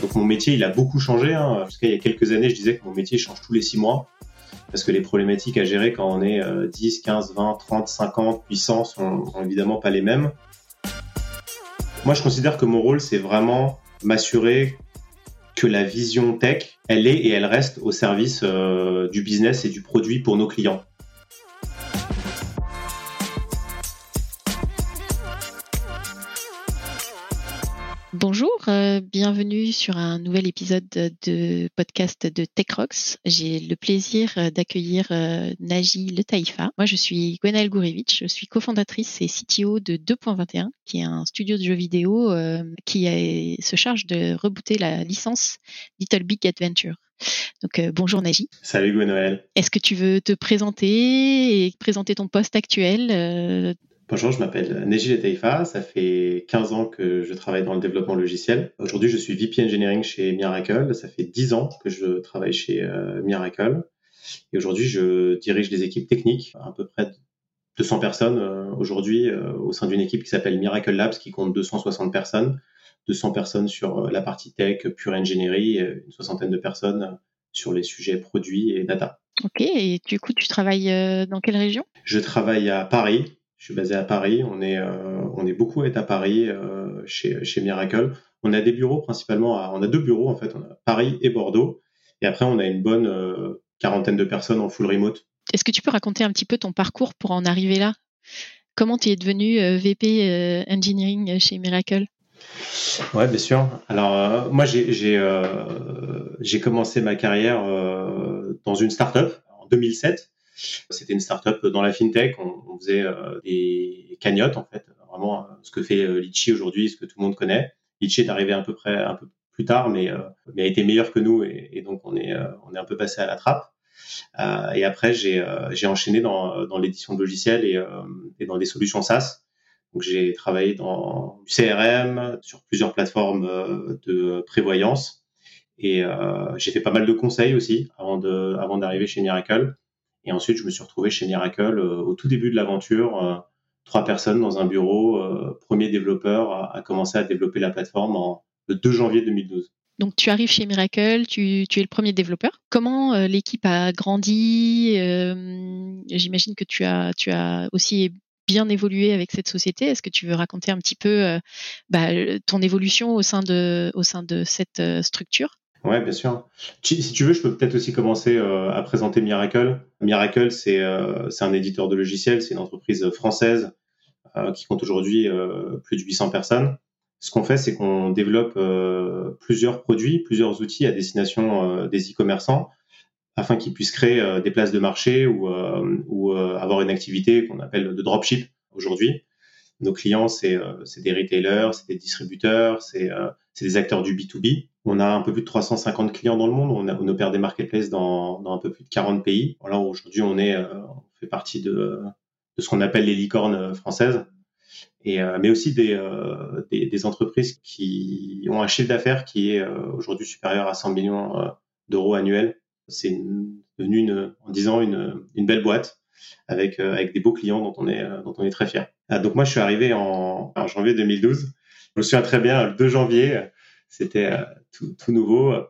Donc mon métier, il a beaucoup changé. Hein. Jusqu'à il y a quelques années, je disais que mon métier change tous les six mois parce que les problématiques à gérer quand on est 10, 15, 20, 30, 50, 800 sont, sont évidemment pas les mêmes. Moi, je considère que mon rôle, c'est vraiment m'assurer que la vision tech, elle est et elle reste au service euh, du business et du produit pour nos clients. Euh, bienvenue sur un nouvel épisode de podcast de TechRox. J'ai le plaisir euh, d'accueillir euh, Naji Le Taïfa. Moi, je suis Gwenaëlle Gourevitch, je suis cofondatrice et CTO de 2.21, qui est un studio de jeux vidéo qui se charge de rebooter la licence Little Big Adventure. Donc bonjour Naji. Salut Gwenaëlle. Est-ce que tu veux te présenter et présenter ton poste actuel Bonjour, je m'appelle Neji Taifa. Ça fait 15 ans que je travaille dans le développement logiciel. Aujourd'hui, je suis VP Engineering chez Miracle. Ça fait 10 ans que je travaille chez euh, Miracle. Et aujourd'hui, je dirige les équipes techniques, à peu près 200 personnes euh, aujourd'hui euh, au sein d'une équipe qui s'appelle Miracle Labs, qui compte 260 personnes. 200 personnes sur la partie tech, pure ingénierie, une soixantaine de personnes sur les sujets produits et data. Ok, et du coup, tu travailles dans quelle région? Je travaille à Paris, je suis basé à Paris. On est, euh, on est beaucoup à être à Paris euh, chez, chez Miracle. On a des bureaux principalement, à, on a deux bureaux en fait, on a Paris et Bordeaux. Et après, on a une bonne euh, quarantaine de personnes en full remote. Est-ce que tu peux raconter un petit peu ton parcours pour en arriver là? Comment tu es devenu VP Engineering chez Miracle? Ouais, bien sûr. Alors, moi, j'ai commencé ma carrière dans une startup en 2007 c'était une startup dans la fintech. On, faisait euh, des cagnottes, en fait, vraiment euh, ce que fait euh, Litchi aujourd'hui, ce que tout le monde connaît. Litchi est arrivé à peu près un peu plus tard, mais, mais a été meilleur que nous et, donc on est, on est un peu passé à la trappe. et après, j'ai enchaîné dans, dans l'édition de logiciels et, et, dans des solutions SaaS. Donc j'ai travaillé dans du CRM, sur plusieurs plateformes de prévoyance. Et j'ai fait pas mal de conseils aussi avant de, avant d'arriver chez Miracle. Et ensuite, je me suis retrouvé chez Miracle euh, au tout début de l'aventure, euh, trois personnes dans un bureau, euh, premier développeur à, commencer à développer la plateforme en, le 2 janvier 2012. Donc tu arrives chez Miracle, tu, es le premier développeur. Comment l'équipe a grandi J'imagine que tu as, aussi bien évolué avec cette société. Est-ce que tu veux raconter un petit peu bah, ton évolution au sein au sein de cette structure? Ouais, bien sûr. Si tu veux, je peux peut-être aussi commencer euh, à présenter Miracle. Miracle, c'est euh, un éditeur de logiciels, c'est une entreprise française euh, qui compte aujourd'hui plus de 800 personnes. Ce qu'on fait, c'est qu'on développe plusieurs produits, plusieurs outils à destination des e-commerçants afin qu'ils puissent créer des places de marché ou, ou avoir une activité qu'on appelle de dropship aujourd'hui. Nos clients, c'est des retailers, c'est des distributeurs, c'est des acteurs du B2B on a un peu plus de 350 clients dans le monde. On, a, on opère des marketplaces dans, dans, un peu plus de 40 pays. Voilà, aujourd'hui, on est, euh, on fait partie de, de ce qu'on appelle les licornes françaises. Et, euh, mais aussi des, euh, des, des, entreprises qui ont un chiffre d'affaires qui est aujourd'hui supérieur à 100 millions d'euros annuels. C'est devenu une, en 10 ans une, une belle boîte avec, avec des beaux clients dont on est, dont on est très fier. Ah, donc moi, je suis arrivé en, en janvier 2012. Je me souviens très bien, le 2 janvier, c'était euh, tout, nouveau. Euh,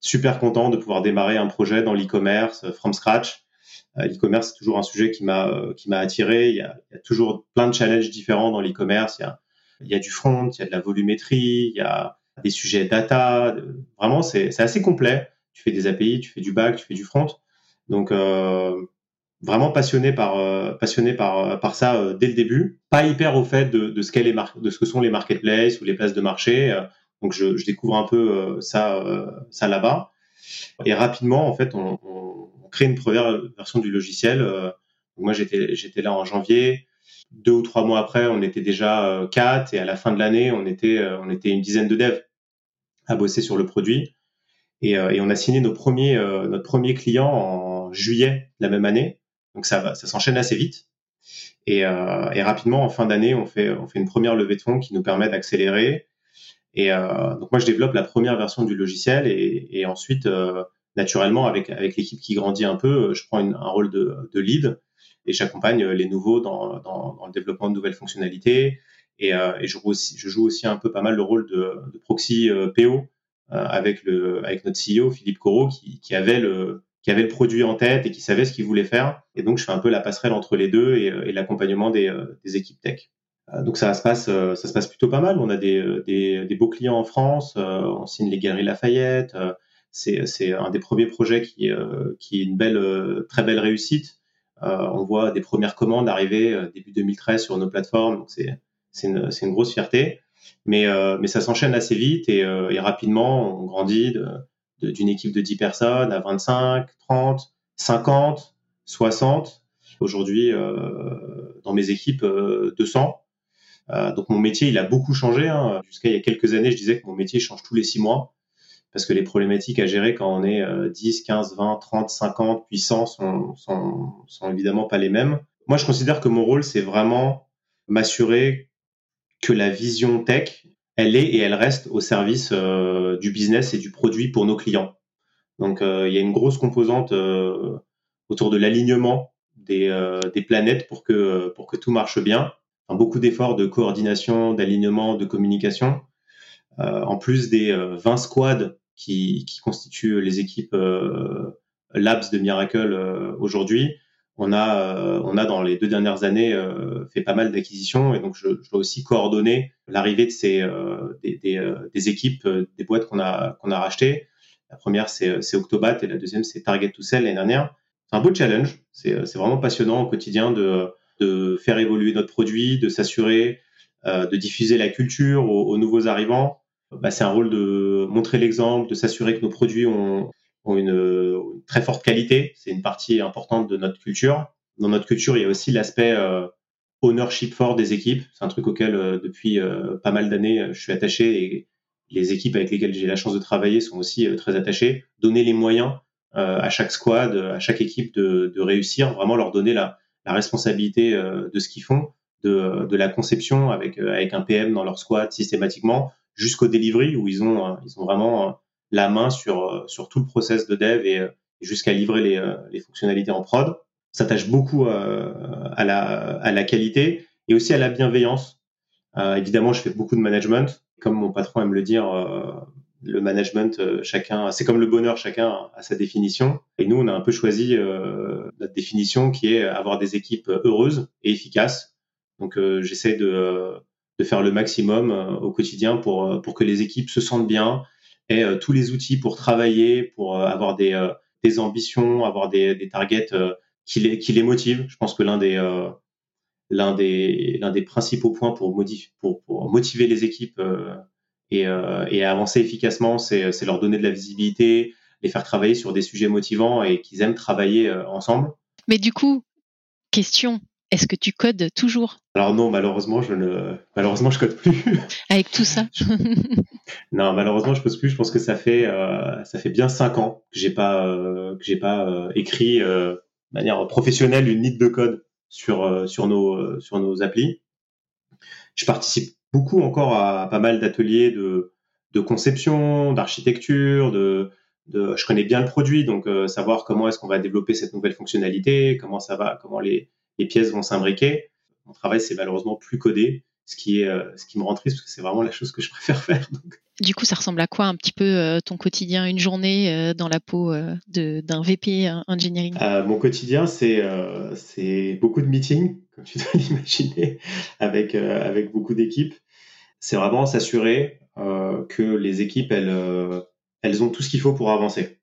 super content de pouvoir démarrer un projet dans l'e-commerce euh, from scratch. L'e-commerce, c'est toujours un sujet qui m'a attiré. Il y, a, toujours plein de challenges différents dans l'e-commerce. Il y a, il y a du front, il y a de la volumétrie, il y a des sujets data. Vraiment, c'est assez complet. Tu fais des API, tu fais du back, tu fais du front. Donc, vraiment passionné par passionné par par ça dès le début. Pas hyper au fait de, de ce les de ce que sont les marketplaces ou les places de marché. Donc je, je découvre un peu euh, ça, euh, ça là-bas. Et rapidement, en fait, on, on, crée une première version du logiciel. Euh, moi, j'étais j'étais là en janvier. Deux ou trois mois après, on était déjà quatre, et à la fin de l'année, on était on était une dizaine de devs à bosser sur le produit. Et, et on a signé nos premiers, notre premier client en juillet de la même année. Donc ça va, ça s'enchaîne assez vite. Et, euh, et, rapidement, en fin d'année, on fait, on fait une première levée de fonds qui nous permet d'accélérer et euh, donc moi, je développe la première version du logiciel et, et ensuite, euh, naturellement, avec, avec l'équipe qui grandit un peu, je prends une, un rôle de, de lead et j'accompagne les nouveaux dans, dans, dans, le développement de nouvelles fonctionnalités. Et, euh, et je, joue aussi, je joue aussi un peu pas mal le rôle de, de proxy euh, PO avec le avec notre CEO Philippe Corot qui, qui avait le qui avait le produit en tête et qui savait ce qu'il voulait faire. Et donc, je fais un peu la passerelle entre les deux et, et l'accompagnement des, des, équipes tech. Donc, ça se passe, ça se passe plutôt pas mal. On a des, des, des beaux clients en France. On signe les Galeries Lafayette. C'est un des premiers projets qui, qui est une belle, très belle réussite. on voit des premières commandes arriver début 2013 sur nos plateformes. Donc, c'est une, une grosse fierté. Mais, euh, mais ça s'enchaîne assez vite et, euh, et, rapidement, on grandit d'une équipe de 10 personnes à 25, 30, 50, 60. Aujourd'hui, euh, dans mes équipes, 200. Donc mon métier, il a beaucoup changé. Hein. Jusqu'à il y a quelques années, je disais que mon métier change tous les six mois parce que les problématiques à gérer quand on est 10, 15, 20, 30, 50, puis 100 sont, sont, sont évidemment pas les mêmes. Moi, je considère que mon rôle, c'est vraiment m'assurer que la vision tech, elle est et elle reste au service euh, du business et du produit pour nos clients. Donc euh, il y a une grosse composante euh, autour de l'alignement des, des, planètes pour que, pour que tout marche bien. Beaucoup d'efforts de coordination, d'alignement, de communication. en plus des 20 squads qui, qui, constituent les équipes Labs de Miracle aujourd'hui, on a, euh, on a dans les deux dernières années euh, fait pas mal d'acquisitions et donc je, dois aussi coordonner l'arrivée de ces euh, des, équipes, des boîtes qu'on a qu'on a rachetées. La première c'est Octobat et la deuxième c'est Target to Sell l'année dernière. C'est un beau challenge. C'est vraiment passionnant au quotidien de de faire évoluer notre produit, de s'assurer de diffuser la culture aux, nouveaux arrivants. Bah, c'est un rôle de montrer l'exemple, de s'assurer que nos produits ont ont une, très forte qualité. C'est une partie importante de notre culture. Dans notre culture, il y a aussi l'aspect euh, ownership fort des équipes. C'est un truc auquel, euh, depuis euh, pas mal d'années, je suis attaché et les équipes avec lesquelles j'ai la chance de travailler sont aussi très attachées. Donner les moyens à chaque squad, à chaque équipe de, de réussir, vraiment leur donner la, la responsabilité de ce qu'ils font, de, de, la conception avec, avec un PM dans leur squad systématiquement, jusqu'au delivery où ils ont, ils ont vraiment la main sur, euh, sur tout le process de dev et, euh, jusqu'à livrer les, euh, les, fonctionnalités en prod. S'attache beaucoup à, la, à la qualité et aussi à la bienveillance. évidemment, je fais beaucoup de management. Comme mon patron aime le dire, le management, chacun, c'est comme le bonheur, chacun a sa définition. Et nous, on a un peu choisi notre définition qui est avoir des équipes heureuses et efficaces. Donc, j'essaie de, de faire le maximum au quotidien pour, pour que les équipes se sentent bien, euh, tous les outils pour travailler, pour euh, avoir des, euh, des, ambitions, avoir des, des targets qui, les, qui les motivent. Je pense que l'un des l'un des l'un des principaux points pour, pour, pour motiver les équipes et, et avancer efficacement, c'est leur donner de la visibilité, les faire travailler sur des sujets motivants et qu'ils aiment travailler ensemble. Mais du coup, question, est-ce que tu codes toujours? Alors non, malheureusement, je ne, malheureusement, je code plus. Avec tout ça? Non, malheureusement, je code plus. Je pense que ça fait, euh, ça fait bien cinq ans que j'ai pas, euh, que j'ai pas euh, écrit de manière professionnelle une ligne de code sur sur nos sur nos applis. Je participe beaucoup encore à, pas mal d'ateliers de de conception, d'architecture, de de, je connais bien le produit, donc savoir comment est-ce qu'on va développer cette nouvelle fonctionnalité, comment ça va, comment les les pièces vont s'imbriquer. Mon travail, c'est malheureusement plus codé, ce qui, est, euh, ce qui me rend triste parce que c'est vraiment la chose que je préfère faire. Du coup, ça ressemble à quoi un petit peu euh, ton quotidien, une journée euh, dans la peau d'un VP engineering? Mon quotidien, c'est c'est beaucoup de meetings, comme tu dois l'imaginer, avec, avec beaucoup d'équipes. C'est vraiment s'assurer que les équipes, elles, elles ont tout ce qu'il faut pour avancer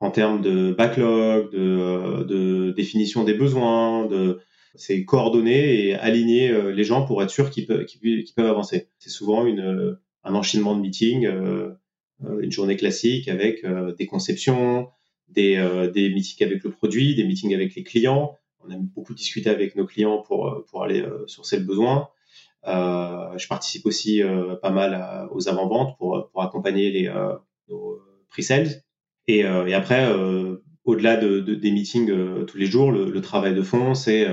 en termes de backlog, de, de définition des besoins, de c'est coordonner et aligner euh, les gens pour être sûr qu'ils peuvent, peuvent avancer. C'est souvent une, euh, un enchaînement de meetings, euh, une journée classique avec des conceptions, des, des meetings avec le produit, des meetings avec les clients. On aime beaucoup discuter avec nos clients pour, pour aller sourcer le besoin. Euh, je participe aussi pas mal aux avant-ventes pour, pour accompagner les, nos pre-sales. Et, et après, au-delà de, de, des meetings tous les jours, le, le travail de fond, c'est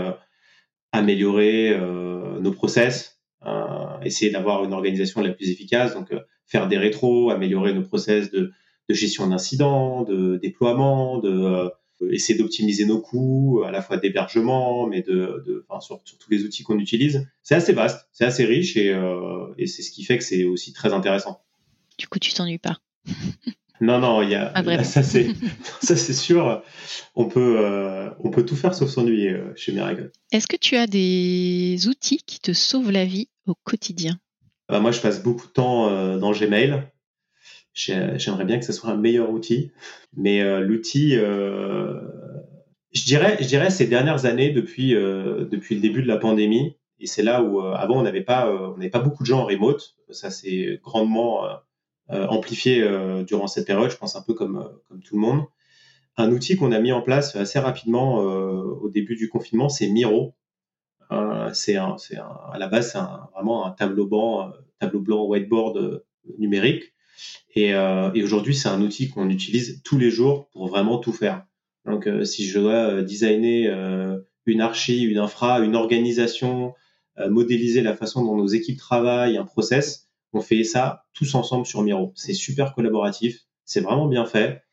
améliorer euh, nos process, euh, essayer d'avoir une organisation la plus efficace, donc euh, faire des rétros, améliorer nos process de, de gestion d'incidents, de déploiement, de essayer d'optimiser nos coûts, à la fois d'hébergement, mais de, de enfin, sur, sur, tous les outils qu'on utilise. C'est assez vaste, c'est assez riche et, euh, et c'est ce qui fait que c'est aussi très intéressant. Du coup, tu t'ennuies pas Non, non, il y a ah, ça c'est ça c'est sûr. On peut euh, on peut tout faire sauf s'ennuyer euh, chez Miracle. Est-ce que tu as des outils qui te sauvent la vie au quotidien? Bah, Moi, je passe beaucoup de temps dans Gmail. J'aimerais bien que ce soit un meilleur outil, mais l'outil, je dirais, je dirais ces dernières années depuis depuis le début de la pandémie, et c'est là où avant on n'avait pas on n'avait pas beaucoup de gens en remote. Ça c'est grandement euh, amplifié euh, durant cette période, je pense un peu comme, euh, comme tout le monde. Un outil qu'on a mis en place assez rapidement au début du confinement, c'est Miro. c'est à la base, c'est vraiment un tableau blanc, tableau blanc whiteboard numérique. Et, et aujourd'hui, c'est un outil qu'on utilise tous les jours pour vraiment tout faire. Donc, si je dois designer une archi, une infra, une organisation, modéliser la façon dont nos équipes travaillent, un process, on fait ça tous ensemble sur Miro. C'est super collaboratif, c'est vraiment bien fait.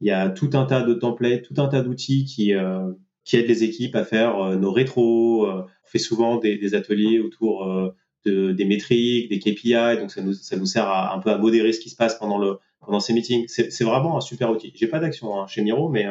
Il y a tout un tas de templates, tout un tas d'outils qui, euh, qui aident les équipes à faire euh, nos rétros. Euh, on fait souvent des, ateliers autour de, des métriques, des KPI, donc ça nous, ça nous sert à, un peu à modérer ce qui se passe pendant, le, pendant ces meetings. C'est vraiment un super outil. J'ai pas d'action hein, chez Miro, mais,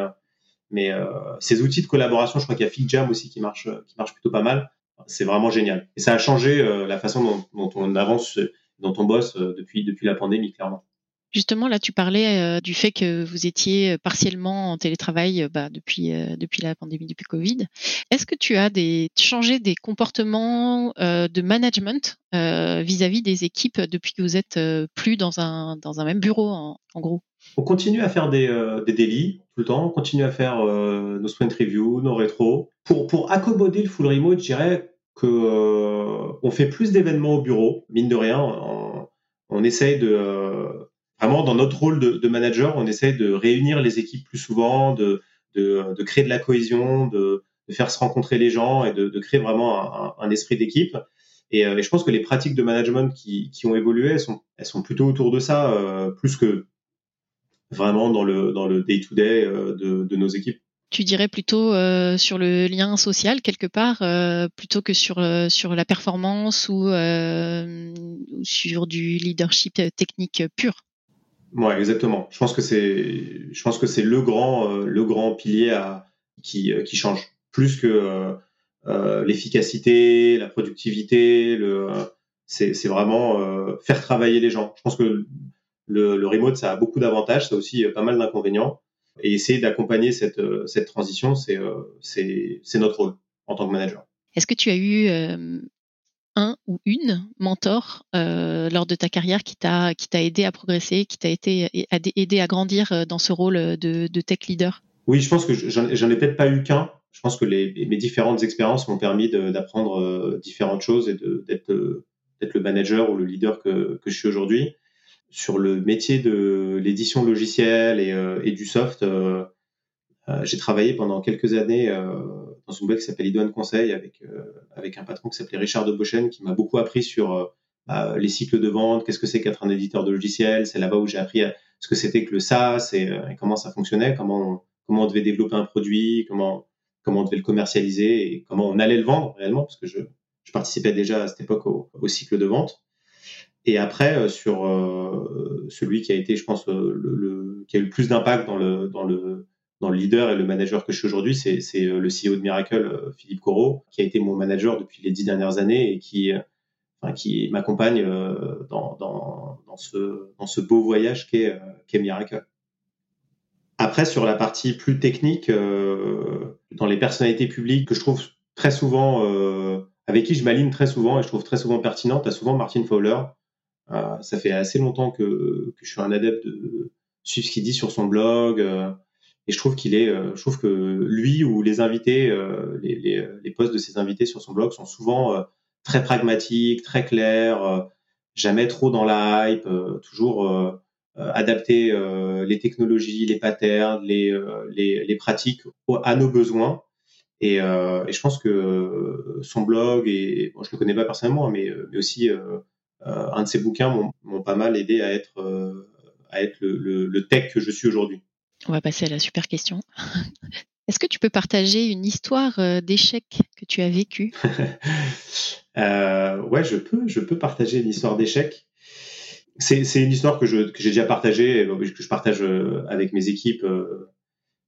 mais ces outils de collaboration, je crois qu'il y a FigJam aussi qui marche, qui marche plutôt pas mal. C'est vraiment génial. Et ça a changé la façon dont, dont on avance dont on bosse euh, depuis, depuis la pandémie, clairement. Justement, là, tu parlais euh, du fait que vous étiez partiellement en télétravail bah, depuis, euh, depuis la pandémie, depuis Covid. Est-ce que tu as des, changé des comportements de management vis-à-vis des équipes depuis que vous êtes plus dans un, dans un même bureau, en, gros? On continue à faire des, des délits tout le temps, on continue à faire nos sprint reviews, nos rétros. Pour, pour accommoder le full remote, je dirais que euh, on fait plus d'événements au bureau, mine de rien. On, on essaye de euh, vraiment dans notre rôle de, manager, on essaye de réunir les équipes plus souvent, de, créer de la cohésion, de, faire se rencontrer les gens et de, créer vraiment un, esprit d'équipe. Et, euh, et, je pense que les pratiques de management qui, ont évolué, elles sont, plutôt autour de ça, euh, plus que vraiment dans le dans le day to day de, nos équipes tu dirais plutôt euh, sur le lien social quelque part, euh, plutôt que euh, sur la performance ou sur du leadership technique pur? Ouais, exactement. Je pense que c'est je pense que c'est le grand le grand pilier à, qui qui change plus que l'efficacité, la productivité, le c'est c'est vraiment faire travailler les gens. Je pense que le, le remote ça a beaucoup d'avantages, ça a aussi pas mal d'inconvénients et essayer d'accompagner cette, euh, cette transition, euh, c'est c'est notre rôle en tant que manager. Est-ce que tu as eu euh, un ou une mentor lors de ta carrière qui t'a qui t'a aidé à progresser, qui t'a été aidé à grandir dans ce rôle de, de tech leader? Oui, je pense que j'en ai peut-être pas eu qu'un. Je pense que les, mes différentes expériences m'ont permis d'apprendre différentes choses et d'être le manager ou le leader que, que je suis aujourd'hui sur le métier de l'édition logicielle et, euh, et, du soft, euh, euh, j'ai travaillé pendant quelques années dans une boîte qui s'appelle Idoine Conseil avec, avec un patron qui s'appelait Richard de Bochen qui m'a beaucoup appris sur bah, les cycles de vente, qu'est-ce que c'est qu'être un éditeur de logiciel. C'est là-bas où j'ai appris ce que c'était que le SaaS et, comment ça fonctionnait, comment on, comment on devait développer un produit, comment, comment on devait le commercialiser et comment on allait le vendre réellement, parce que je, je participais déjà à cette époque au, au cycle de vente. Et après, euh, sur euh, celui qui a été, je pense, euh, le, qui a eu le plus d'impact dans le, dans, le, dans le leader et le manager que je suis aujourd'hui, c'est, c'est le CEO de Miracle, Philippe Corot, qui a été mon manager depuis les dix dernières années et qui, qui m'accompagne dans, ce, beau voyage qu'est, Miracle. Après, sur la partie plus technique, dans les personnalités publiques que je trouve très souvent, avec qui je m'aligne très souvent et je trouve très souvent pertinente, as souvent Martin Fowler, euh, ça fait assez longtemps que, que, je suis un adepte de suivre ce qu'il dit sur son blog. Euh, et je trouve qu'il est, euh, je trouve que lui ou les invités, les, les, les, posts de ses invités sur son blog sont souvent très pragmatiques, très clairs, jamais trop dans la hype, toujours adapter les technologies, les patterns, les, les, les pratiques à nos besoins. Et, et, je pense que son blog, et bon, je le connais pas personnellement, mais, mais aussi euh, un de ces bouquins m'ont pas mal aidé à être, euh, à être le, tech que je suis aujourd'hui. On va passer à la super question. Est-ce que tu peux partager une histoire euh, d'échec que tu as vécu? Euh, Ouais, je peux, je peux partager une histoire d'échec. c'est une histoire que j'ai déjà partagée, que je partage avec mes équipes.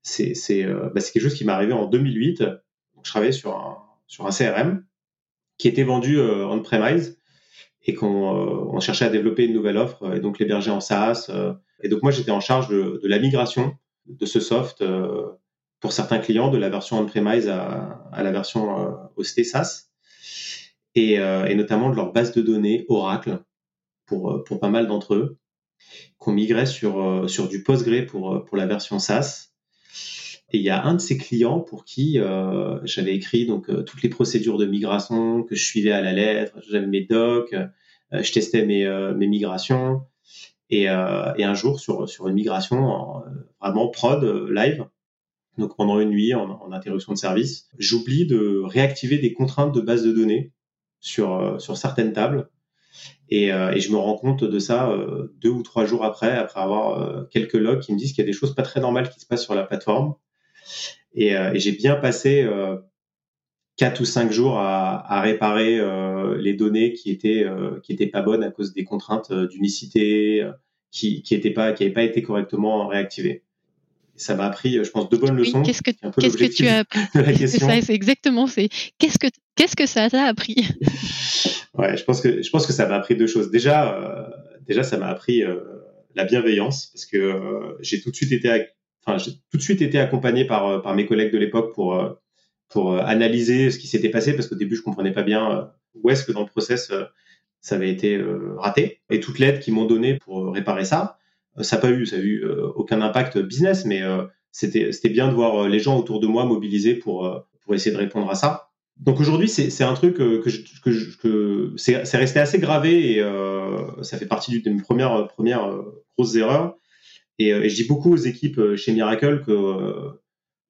C'est bah, quelque chose qui m'est arrivé en 2008. je travaillais sur un, CRM qui était vendu on-premise et qu'on cherchait à développer une nouvelle offre et donc l'héberger en SaaS. et donc moi, j'étais en charge de, la migration de ce soft pour certains clients de la version on-premise à, à, la version euh, hostée SaaS et, euh, et, notamment de leur base de données Oracle pour, euh, pour pas mal d'entre eux qu'on migrait sur, sur du Postgre pour, pour la version SaaS. Et il y a un de ces clients pour qui euh, j'avais écrit donc toutes les procédures de migration que je suivais à la lettre, j'avais mes docs, je testais mes, mes migrations. Et, et, un jour sur, sur une migration vraiment prod live, donc pendant une nuit en, interruption de service, j'oublie de réactiver des contraintes de base de données sur, euh, sur certaines tables. Et, euh, et, je me rends compte de ça euh, deux ou trois jours après, après avoir quelques logs qui me disent qu'il y a des choses pas très normales qui se passent sur la plateforme. Et, et j'ai bien passé quatre ou cinq jours à, à réparer les données qui étaient qui étaient pas bonnes à cause des contraintes d'unicité qui qui étaient pas qui n'avaient pas été correctement réactivées ça m'a appris, je pense, deux bonnes leçons. qu'est-ce que, qu'est-ce que tu as appris? C'est ça, c'est exactement. C'est qu'est-ce que qu'est-ce que ça t'a appris? Ouais, je pense que je pense que ça m'a appris deux choses. Déjà, euh, déjà, ça m'a appris euh, la bienveillance parce que euh, j'ai tout de suite été, enfin, j'ai tout de suite été accompagné par par mes collègues de l'époque pour pour analyser ce qui s'était passé parce qu'au début je comprenais pas bien où est-ce que dans le process ça avait été raté et toute l'aide qu'ils m'ont donnée pour réparer ça ça n'a pas eu, ça a eu euh, aucun impact business, mais euh, c'était c'était bien de voir euh, les gens autour de moi mobilisés pour pour essayer de répondre à ça. Donc aujourd'hui, c'est un truc que, que, que c'est resté assez gravé et ça fait partie de mes premières, premières grosses erreurs. Et, et, je dis beaucoup aux équipes chez Miracle que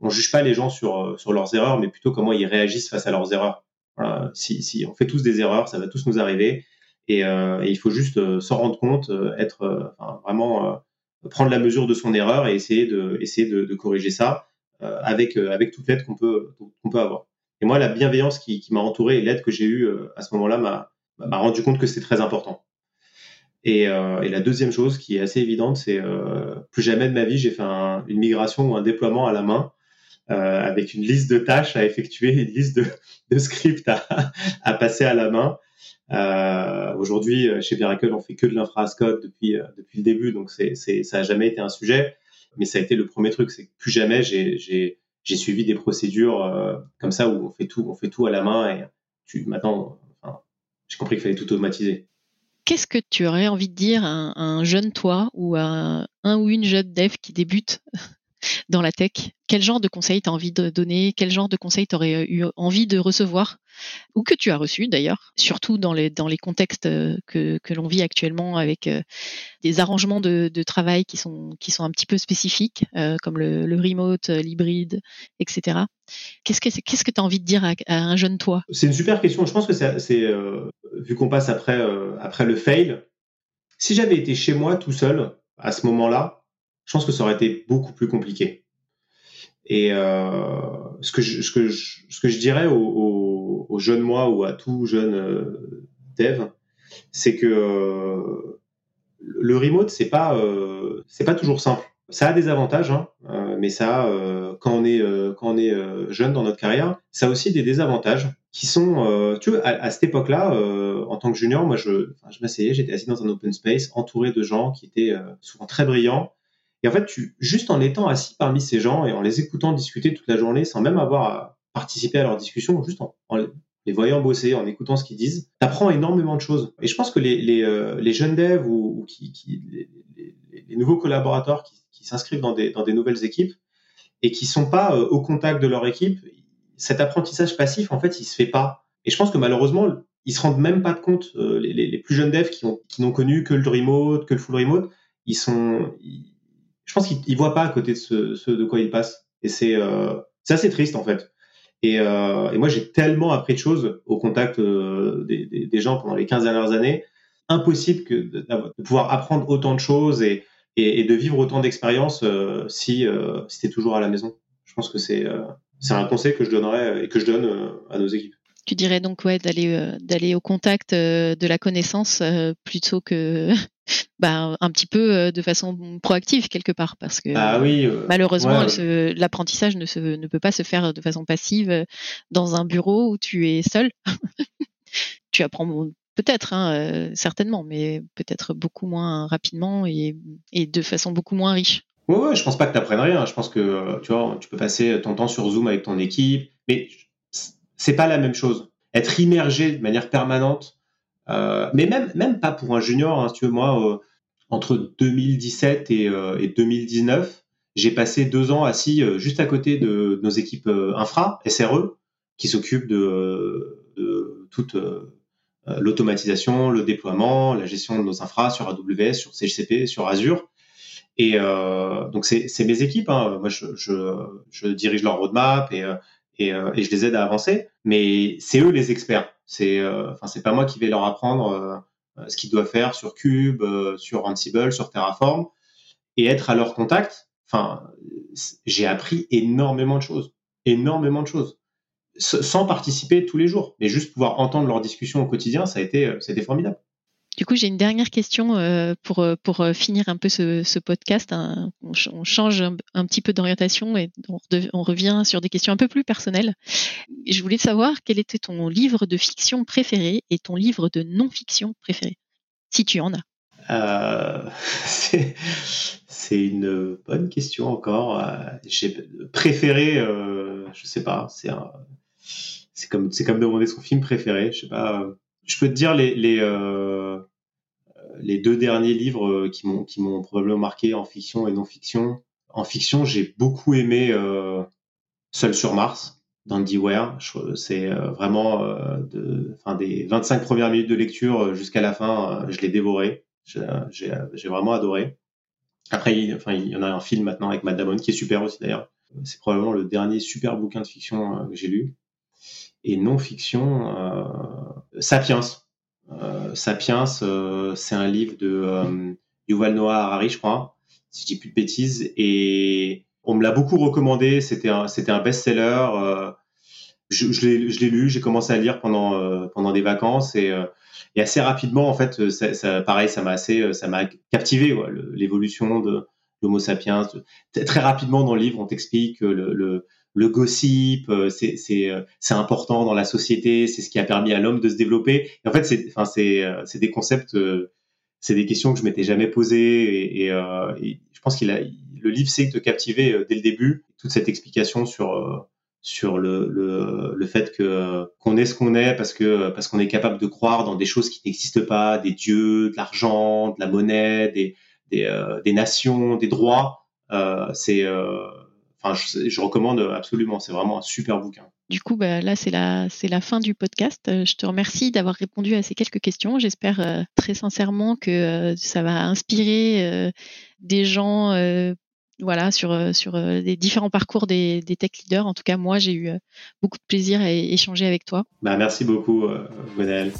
on juge pas les gens sur, sur leurs erreurs, mais plutôt comment ils réagissent face à leurs erreurs. si, si on fait tous des erreurs, ça va tous nous arriver. Euh, et, il faut juste euh, s'en rendre compte, euh, être enfin, vraiment prendre la mesure de son erreur et essayer de, essayer de, de corriger ça avec, avec toute l'aide qu'on peut, qu'on peut avoir. Et moi, la bienveillance qui, qui m'a entouré et l'aide que j'ai eue à ce moment-là m'a, rendu compte que c'était très important. Et, euh, et, la deuxième chose qui est assez évidente, c'est euh, plus jamais de ma vie j'ai fait un, une migration ou un déploiement à la main euh, avec une liste de tâches à effectuer, une liste de, de scripts à, à, passer à la main. Euh, Aujourd'hui, euh, chez Miracle, on fait que de l'infrascode depuis euh, depuis le début, donc c'est ça a jamais été un sujet, mais ça a été le premier truc. C'est que plus jamais j'ai suivi des procédures euh, comme ça où on fait tout on fait tout à la main et tu maintenant enfin, j'ai compris qu'il fallait tout automatiser. Qu'est-ce que tu aurais envie de dire à un jeune toi ou à un ou une jeune dev qui débute? Dans la tech Quel genre de conseils tu as envie de donner Quel genre de conseils tu aurais eu envie de recevoir Ou que tu as reçu d'ailleurs, surtout dans les, dans les contextes euh, que, que l'on vit actuellement avec euh, des arrangements de, travail qui sont, qui sont un petit peu spécifiques, euh, comme le, le remote, l'hybride, etc. Qu'est-ce que qu'est-ce que tu as envie de dire à, un jeune toi? C'est une super question. Je pense que c'est, euh, vu qu'on passe après, euh, après le fail, si j'avais été chez moi tout seul à ce moment-là, je pense que ça aurait été beaucoup plus compliqué. Et euh, ce, que je, dirais aux, jeunes moi ou à tout jeune euh, dev, c'est que euh, le remote c'est pas c'est pas toujours simple. Ça a des avantages, hein, mais ça, quand on est quand on est jeune dans notre carrière, ça a aussi des désavantages qui sont, tu vois, à, cette époque-là, en tant que junior, moi je m'asseyais, j'étais assis dans un open space, entouré de gens qui étaient souvent très brillants, et en fait, tu, juste en étant assis parmi ces gens et en les écoutant discuter toute la journée sans même avoir à participer à leur discussion, juste en, les voyant bosser, en écoutant ce qu'ils disent, tu apprends énormément de choses. Et je pense que les, euh, jeunes devs ou, les, nouveaux collaborateurs qui, s'inscrivent dans des, nouvelles équipes et qui sont pas euh, au contact de leur équipe, cet apprentissage passif, en fait, il se fait pas. Et je pense que malheureusement, ils se rendent même pas compte. Euh, les, plus jeunes devs qui n'ont connu que le remote, que le full remote, ils sont, je pense qu'ils voient pas à côté de ce, ce, de quoi ils passent. Et c'est euh, assez triste en fait. Et, euh, et moi, j'ai tellement appris de choses au contact euh, des, des, des, gens pendant les 15 dernières années. Impossible que de, pouvoir apprendre autant de choses et, et, de vivre autant d'expériences si, si tu es toujours à la maison. Je pense que c'est c'est un conseil que je donnerais et que je donne à nos équipes. Tu dirais donc ouais d'aller d'aller au contact de la connaissance plutôt que bah, un petit peu de façon proactive quelque part parce que ah oui, malheureusement l'apprentissage ne, se, ne peut pas se faire de façon passive dans un bureau où tu es seul. tu apprends peut-être, hein, certainement, mais peut-être beaucoup moins rapidement et, et, de façon beaucoup moins riche. Ouais, ouais je pense pas que tu apprennes rien. Je pense que tu vois, tu peux passer ton temps sur Zoom avec ton équipe, mais c'est pas la même chose. Être immergé de manière permanente, euh, mais même même pas pour un junior. Hein, tu veux, moi, euh, entre 2017 et, euh, et 2019, j'ai passé deux ans assis euh, juste à côté de, nos équipes infra, SRE, qui s'occupent de, de toute l'automatisation, le déploiement, la gestion de nos infras sur AWS, sur CGCP, sur Azure. Et euh, donc c'est mes équipes. Hein. Moi, je, je, je, dirige leur roadmap et, et, et, je les aide à avancer. Mais c'est eux les experts. C'est euh, enfin c'est pas moi qui vais leur apprendre euh, ce qu'ils doivent faire sur Cube, euh, sur Ansible, sur Terraform et être à leur contact. Enfin, j'ai appris énormément de choses, énormément de choses, sans participer tous les jours, mais juste pouvoir entendre leurs discussions au quotidien, ça a été, c'était formidable. Du coup, j'ai une dernière question euh, pour, euh, pour euh, finir un peu ce, podcast. Hein. On, change un, petit peu d'orientation et on, revient sur des questions un peu plus personnelles. Je voulais savoir quel était ton livre de fiction préféré et ton livre de non-fiction préféré, si tu en as. c'est une bonne question encore. J'ai préféré, je sais pas, c'est comme comme demander son film préféré. Je sais pas je peux te dire les, les, euh, les deux derniers livres euh, qui m'ont qui m'ont probablement marqué en fiction et non fiction. En fiction, j'ai beaucoup aimé euh, Seul sur Mars d'Andy Ware. C'est euh, vraiment euh, de, enfin, des 25 premières minutes de lecture jusqu'à la fin, je l'ai dévoré. J'ai vraiment adoré. Après, il, enfin, il y en a un film maintenant avec Matt Damon qui est super aussi d'ailleurs. C'est probablement le dernier super bouquin de fiction que j'ai lu et non-fiction, euh, Sapiens. Euh, Sapiens, euh, c'est un livre de Yuval Noah Harari, je crois, si je dis plus de bêtises, et on me l'a beaucoup recommandé. C'était un, un best-seller. je, je l'ai lu, j'ai commencé à lire pendant pendant des vacances et, et assez rapidement en fait, pareil, ça m'a assez, ça m'a captivé l'évolution de l'Homo sapiens. Très rapidement dans le livre, on t'explique le, le gossip, euh, euh, c'est important dans la société, c'est ce qui a permis à l'homme de se développer. En fait, c'est enfin euh, des concepts, c'est des questions que je m'étais jamais posées et, je pense qu'il a le livre sait te captiver dès le début. Toute cette explication sur sur le, le, le fait que qu'on est ce qu'on est parce que parce qu'on est capable de croire dans des choses qui n'existent pas, des dieux, de l'argent, de la monnaie, des des, des nations, des droits. Euh, c'est je, recommande absolument. C'est vraiment un super bouquin. Du coup, bah, là, c'est la, c'est la fin du podcast. Euh, je te remercie d'avoir répondu à ces quelques questions. J'espère euh, très sincèrement que euh, ça va inspirer des gens voilà, sur, sur les différents parcours des, des, tech leaders. En tout cas, moi, j'ai eu beaucoup de plaisir à échanger avec toi. Bah, merci beaucoup, Gwenaëlle.